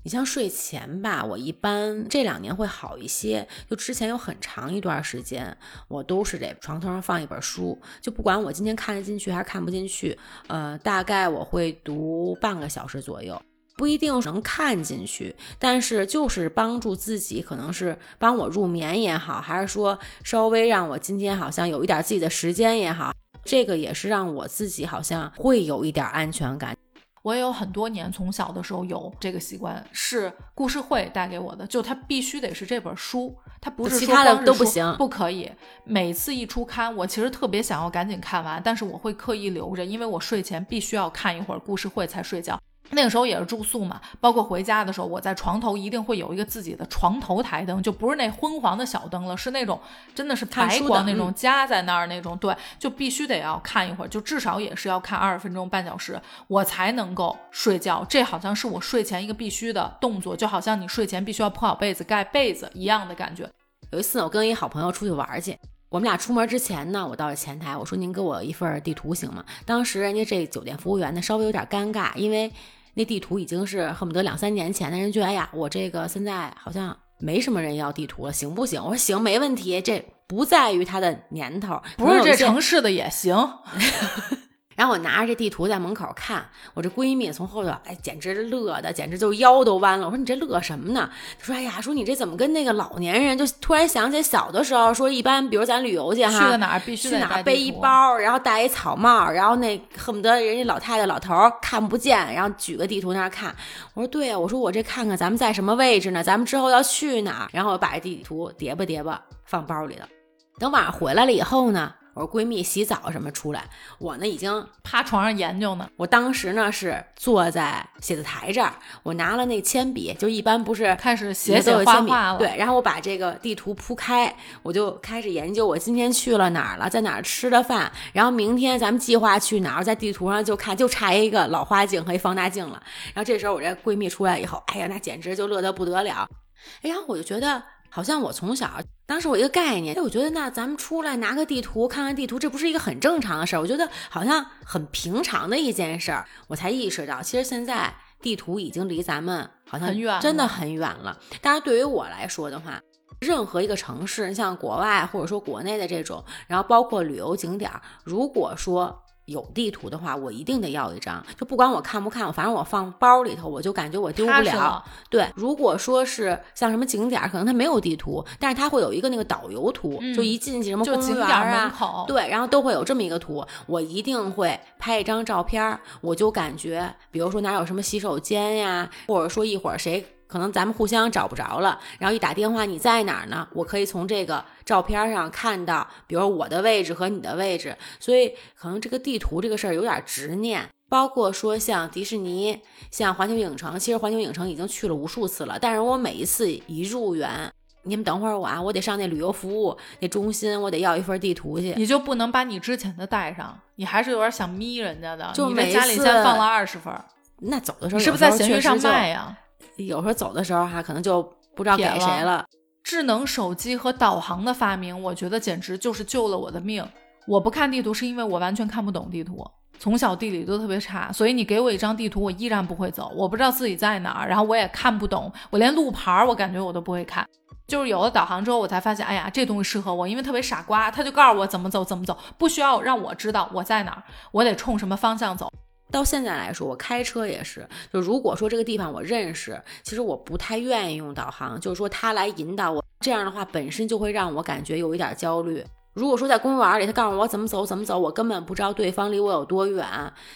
你像睡前吧，我一般这两年会好一些，就之前有很长一段时间，我都是得床头上放一本书，就不管我今天看得进去还是看不进去，呃，大概我会读半个小时左右。不一定能看进去，但是就是帮助自己，可能是帮我入眠也好，还是说稍微让我今天好像有一点自己的时间也好，这个也是让我自己好像会有一点安全感。我也有很多年从小的时候有这个习惯，是故事会带给我的，就它必须得是这本书，它不是其他的都不行，不可以。每次一出刊，我其实特别想要赶紧看完，但是我会刻意留着，因为我睡前必须要看一会儿故事会才睡觉。那个时候也是住宿嘛，包括回家的时候，我在床头一定会有一个自己的床头台灯，就不是那昏黄的小灯了，是那种真的是白光那种夹在那儿那种，对，就必须得要看一会儿，就至少也是要看二十分钟半小时，我才能够睡觉。这好像是我睡前一个必须的动作，就好像你睡前必须要铺好被子盖被子一样的感觉。有一次我跟一好朋友出去玩去，我们俩出门之前呢，我到了前台，我说您给我一份地图行吗？当时人家这酒店服务员呢稍微有点尴尬，因为。那地图已经是恨不得两三年前的人觉得，哎呀，我这个现在好像没什么人要地图了，行不行？我说行，没问题，这不在于它的年头，不是这城市的也行。*laughs* 然后我拿着这地图在门口看，我这闺蜜从后头，哎，简直乐的，简直就腰都弯了。我说你这乐什么呢？她说，哎呀，说你这怎么跟那个老年人？就突然想起小的时候，说一般，比如咱旅游去哈，去哪儿必须去哪儿背一包，然后戴一草帽，然后那恨不得人家老太太老头看不见，然后举个地图那儿看。我说对呀，我说我这看看咱们在什么位置呢？咱们之后要去哪儿？然后我把这地图叠吧叠吧放包里了。等晚上回来了以后呢？我说闺蜜洗澡什么出来，我呢已经趴床上研究呢。我当时呢是坐在写字台这儿，我拿了那铅笔，就一般不是开始写写画画了。对，然后我把这个地图铺开，我就开始研究我今天去了哪儿了，在哪儿吃的饭，然后明天咱们计划去哪儿，在地图上就看，就差一个老花镜和一放大镜了。然后这时候我这闺蜜出来以后，哎呀，那简直就乐得不得了。哎，然后我就觉得。好像我从小，当时我一个概念，哎，我觉得那咱们出来拿个地图看看地图，这不是一个很正常的事儿？我觉得好像很平常的一件事儿。我才意识到，其实现在地图已经离咱们好像很远，真的很远了。但是，对于我来说的话，任何一个城市，像国外或者说国内的这种，然后包括旅游景点，如果说。有地图的话，我一定得要一张，就不管我看不看，反正我放包里头，我就感觉我丢不了。对，如果说是像什么景点，可能它没有地图，但是它会有一个那个导游图，就一进去什么公园啊，对，然后都会有这么一个图，我一定会拍一张照片，我就感觉，比如说哪有什么洗手间呀，或者说一会儿谁。可能咱们互相找不着了，然后一打电话，你在哪儿呢？我可以从这个照片上看到，比如我的位置和你的位置，所以可能这个地图这个事儿有点执念。包括说像迪士尼、像环球影城，其实环球影城已经去了无数次了，但是我每一次一入园，你们等会儿我啊，我得上那旅游服务那中心，我得要一份地图去。你就不能把你之前的带上？你还是有点想眯人家的？就在家里先放了二十份，那走的时候是不是在闲鱼上卖呀？有时候走的时候哈，可能就不知道给谁了。智能手机和导航的发明，我觉得简直就是救了我的命。我不看地图是因为我完全看不懂地图，从小地理都特别差，所以你给我一张地图，我依然不会走。我不知道自己在哪儿，然后我也看不懂，我连路牌我感觉我都不会看。就是有了导航之后，我才发现，哎呀，这东西适合我，因为特别傻瓜，他就告诉我怎么走怎么走，不需要让我知道我在哪儿，我得冲什么方向走。到现在来说，我开车也是，就如果说这个地方我认识，其实我不太愿意用导航，就是说他来引导我，这样的话本身就会让我感觉有一点焦虑。如果说在公园里，他告诉我怎么走怎么走，我根本不知道对方离我有多远，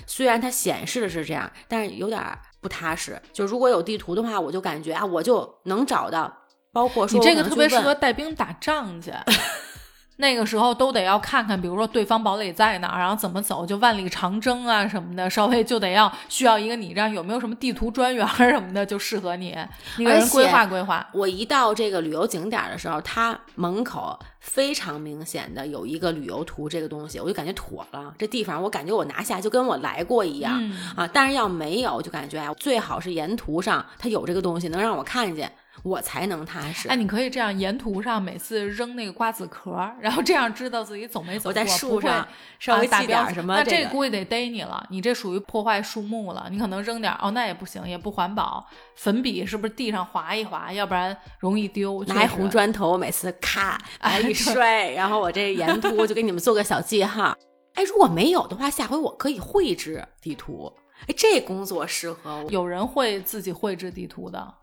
虽然它显示的是这样，但是有点不踏实。就如果有地图的话，我就感觉啊，我就能找到，包括说你这个特别适合带兵打仗去。*laughs* 那个时候都得要看看，比如说对方堡垒在哪儿，然后怎么走，就万里长征啊什么的，稍微就得要需要一个你这样有没有什么地图专员什么的，就适合你，你给人规划规划。我一到这个旅游景点的时候，它门口非常明显的有一个旅游图这个东西，我就感觉妥了。这地方我感觉我拿下就跟我来过一样啊，但是要没有，就感觉啊，最好是沿途上它有这个东西能让我看见。我才能踏实。哎，你可以这样，沿途上每次扔那个瓜子壳，然后这样知道自己走没走。我在树上稍微记点什么，那这估计得逮你了。你这属于破坏树木了，你可能扔点哦，那也不行，也不环保。粉笔是不是地上划一划，要不然容易丢。拿一红砖头，我每次咔 *laughs* 啊一摔，然后我这沿途 *laughs* 就给你们做个小记号。哎，如果没有的话，下回我可以绘制地图。哎，这工作适合我。有人会自己绘制地图的。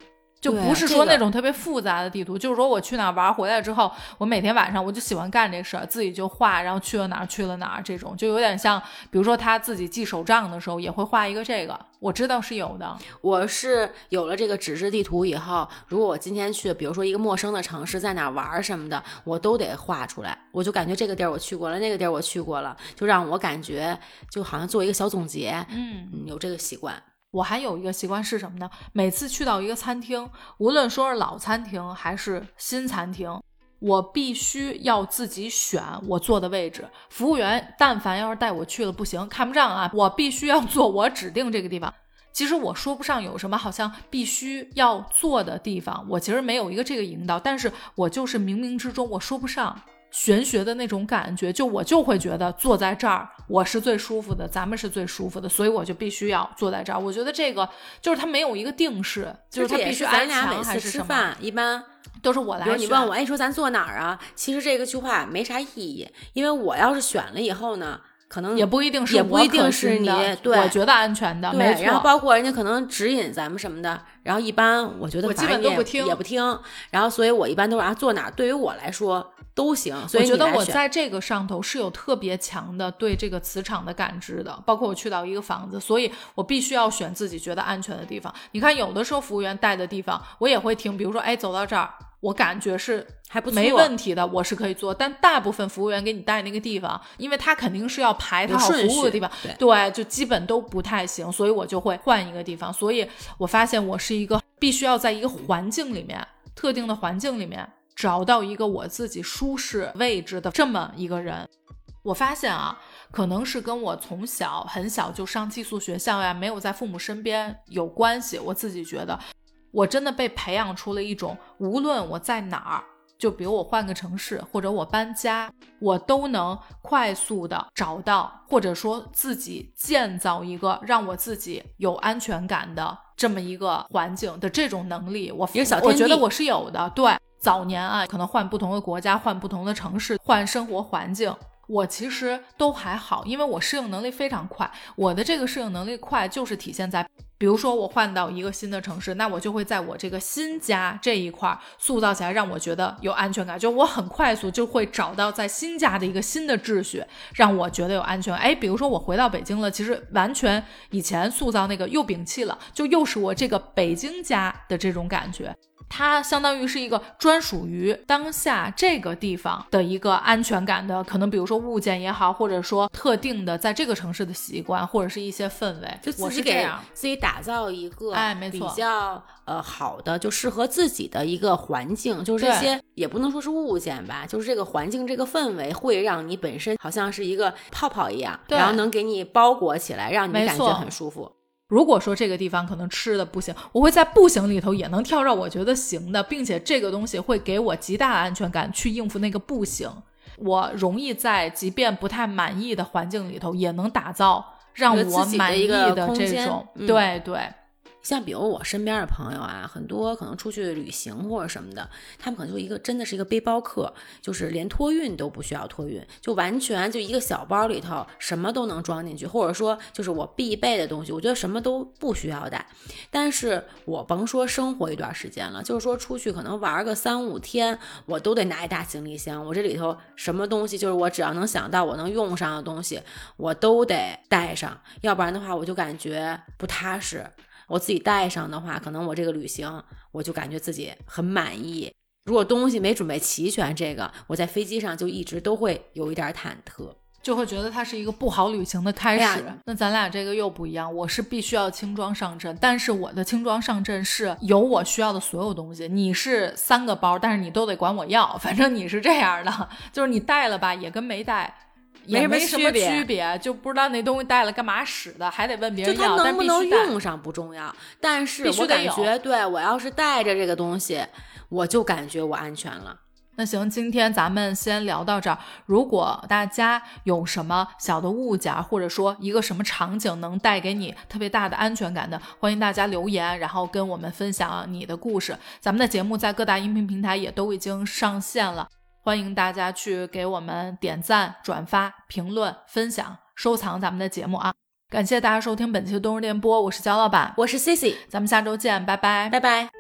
就不是说那种特别复杂的地图，就是说我去哪儿玩回来之后，我每天晚上我就喜欢干这事儿，自己就画，然后去了哪儿去了哪儿这种，就有点像，比如说他自己记手账的时候也会画一个这个，我知道是有的。我是有了这个纸质地图以后，如果我今天去，比如说一个陌生的城市，在哪玩什么的，我都得画出来，我就感觉这个地儿我去过了，那个地儿我去过了，就让我感觉就好像做一个小总结，嗯，有这个习惯。我还有一个习惯是什么呢？每次去到一个餐厅，无论说是老餐厅还是新餐厅，我必须要自己选我坐的位置。服务员但凡要是带我去了，不行，看不上啊，我必须要坐我指定这个地方。其实我说不上有什么好像必须要坐的地方，我其实没有一个这个引导，但是我就是冥冥之中我说不上。玄学的那种感觉，就我就会觉得坐在这儿我是最舒服的，咱们是最舒服的，所以我就必须要坐在这儿。我觉得这个就是他没有一个定式，就是他必须咱俩每次吃饭一般都是我来。比如你问我，哎，说咱坐哪儿啊？其实这个句话没啥意义，因为我要是选了以后呢。可能也不一定是，也不一定是你，对，我觉得安全的，没错。然后包括人家可能指引咱们什么的，然后一般我觉得我基本都不听，也不听。然后所以我一般都是啊坐哪，对于我来说都行。所以我觉得我在这个上头是有特别强的对这个磁场的感知的。包括我去到一个房子，所以我必须要选自己觉得安全的地方。你看有的时候服务员带的地方，我也会听，比如说哎走到这儿。我感觉是还不错，没问题的，我是可以做。但大部分服务员给你带那个地方，因为他肯定是要排他好服务的地方，对，就基本都不太行，所以我就会换一个地方。所以我发现我是一个必须要在一个环境里面，特定的环境里面找到一个我自己舒适位置的这么一个人。我发现啊，可能是跟我从小很小就上寄宿学校呀，没有在父母身边有关系。我自己觉得。我真的被培养出了一种，无论我在哪儿，就比如我换个城市，或者我搬家，我都能快速的找到，或者说自己建造一个让我自己有安全感的这么一个环境的这种能力。我我觉得我是有的。对，早年啊，可能换不同的国家，换不同的城市，换生活环境。我其实都还好，因为我适应能力非常快。我的这个适应能力快，就是体现在，比如说我换到一个新的城市，那我就会在我这个新家这一块儿塑造起来，让我觉得有安全感。就我很快速就会找到在新家的一个新的秩序，让我觉得有安全感。哎，比如说我回到北京了，其实完全以前塑造那个又摒弃了，就又是我这个北京家的这种感觉。它相当于是一个专属于当下这个地方的一个安全感的，可能比如说物件也好，或者说特定的在这个城市的习惯，或者是一些氛围，就自己给自己打造一个哎，没错，比较呃好的，就适合自己的一个环境，就是这些也不能说是物件吧，就是这个环境这个氛围会让你本身好像是一个泡泡一样，然后能给你包裹起来，让你感觉很舒服。如果说这个地方可能吃的不行，我会在步行里头也能跳让我觉得行的，并且这个东西会给我极大的安全感，去应付那个步行。我容易在即便不太满意的环境里头，也能打造让我满意的这种，对对。像比如我身边的朋友啊，很多可能出去旅行或者什么的，他们可能就一个真的是一个背包客，就是连托运都不需要托运，就完全就一个小包里头什么都能装进去，或者说就是我必备的东西，我觉得什么都不需要带。但是我甭说生活一段时间了，就是说出去可能玩个三五天，我都得拿一大行李箱，我这里头什么东西，就是我只要能想到我能用上的东西，我都得带上，要不然的话我就感觉不踏实。我自己带上的话，可能我这个旅行我就感觉自己很满意。如果东西没准备齐全，这个我在飞机上就一直都会有一点忐忑，就会觉得它是一个不好旅行的开始。那咱俩这个又不一样，我是必须要轻装上阵，但是我的轻装上阵是有我需要的所有东西。你是三个包，但是你都得管我要，反正你是这样的，*laughs* 就是你带了吧，也跟没带。也没什么区别，就不知道那东西带了干嘛使的，还得问别人要。能不能用上不重要，但是我感觉，对我要是带着这个东西，我就感觉我安全了。那行，今天咱们先聊到这儿。如果大家有什么小的物件，或者说一个什么场景能带给你特别大的安全感的，欢迎大家留言，然后跟我们分享你的故事。咱们的节目在各大音频平台也都已经上线了。欢迎大家去给我们点赞、转发、评论、分享、收藏咱们的节目啊！感谢大家收听本期的冬日电波，我是焦老板，我是 Cici，咱们下周见，拜拜，拜拜。